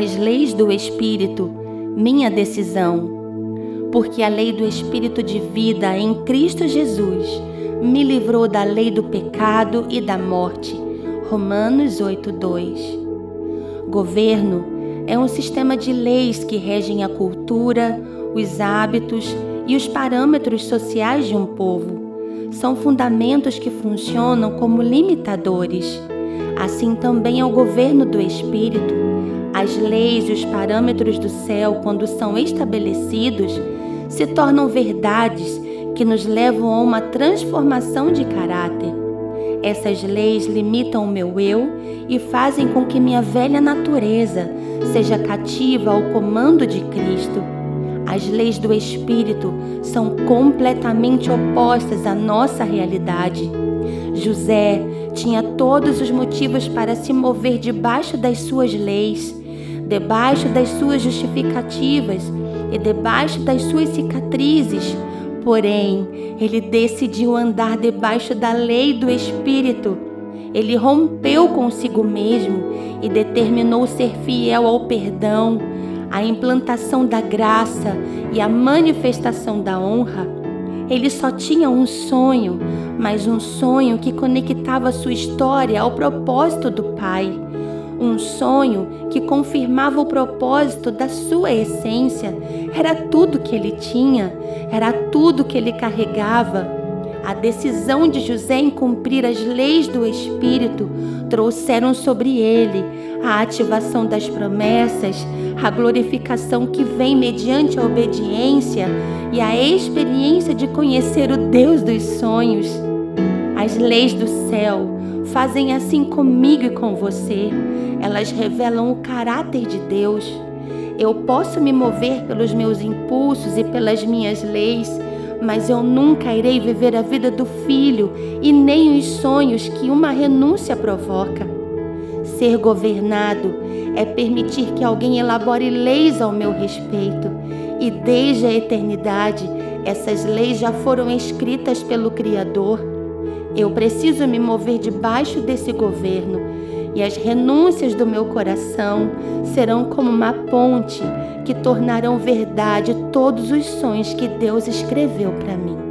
as leis do Espírito, minha decisão. Porque a lei do Espírito de vida em Cristo Jesus me livrou da lei do pecado e da morte. Romanos 8:2. Governo é um sistema de leis que regem a cultura, os hábitos e os parâmetros sociais de um povo. São fundamentos que funcionam como limitadores. Assim também é o governo do Espírito. As leis e os parâmetros do céu, quando são estabelecidos, se tornam verdades que nos levam a uma transformação de caráter. Essas leis limitam o meu eu e fazem com que minha velha natureza seja cativa ao comando de Cristo. As leis do Espírito são completamente opostas à nossa realidade. José tinha todos os motivos para se mover debaixo das suas leis, debaixo das suas justificativas e debaixo das suas cicatrizes Porém, ele decidiu andar debaixo da lei do Espírito. Ele rompeu consigo mesmo e determinou ser fiel ao perdão, à implantação da graça e à manifestação da honra. Ele só tinha um sonho, mas um sonho que conectava sua história ao propósito do Pai um sonho que confirmava o propósito da sua essência. Era tudo que ele tinha, era tudo que ele carregava. A decisão de José em cumprir as leis do Espírito trouxeram sobre ele a ativação das promessas, a glorificação que vem mediante a obediência e a experiência de conhecer o Deus dos sonhos. As leis do céu fazem assim comigo e com você. Elas revelam o caráter de Deus. Eu posso me mover pelos meus impulsos e pelas minhas leis, mas eu nunca irei viver a vida do filho e nem os sonhos que uma renúncia provoca. Ser governado é permitir que alguém elabore leis ao meu respeito, e desde a eternidade essas leis já foram escritas pelo Criador. Eu preciso me mover debaixo desse governo e as renúncias do meu coração serão como uma ponte que tornarão verdade todos os sonhos que Deus escreveu para mim.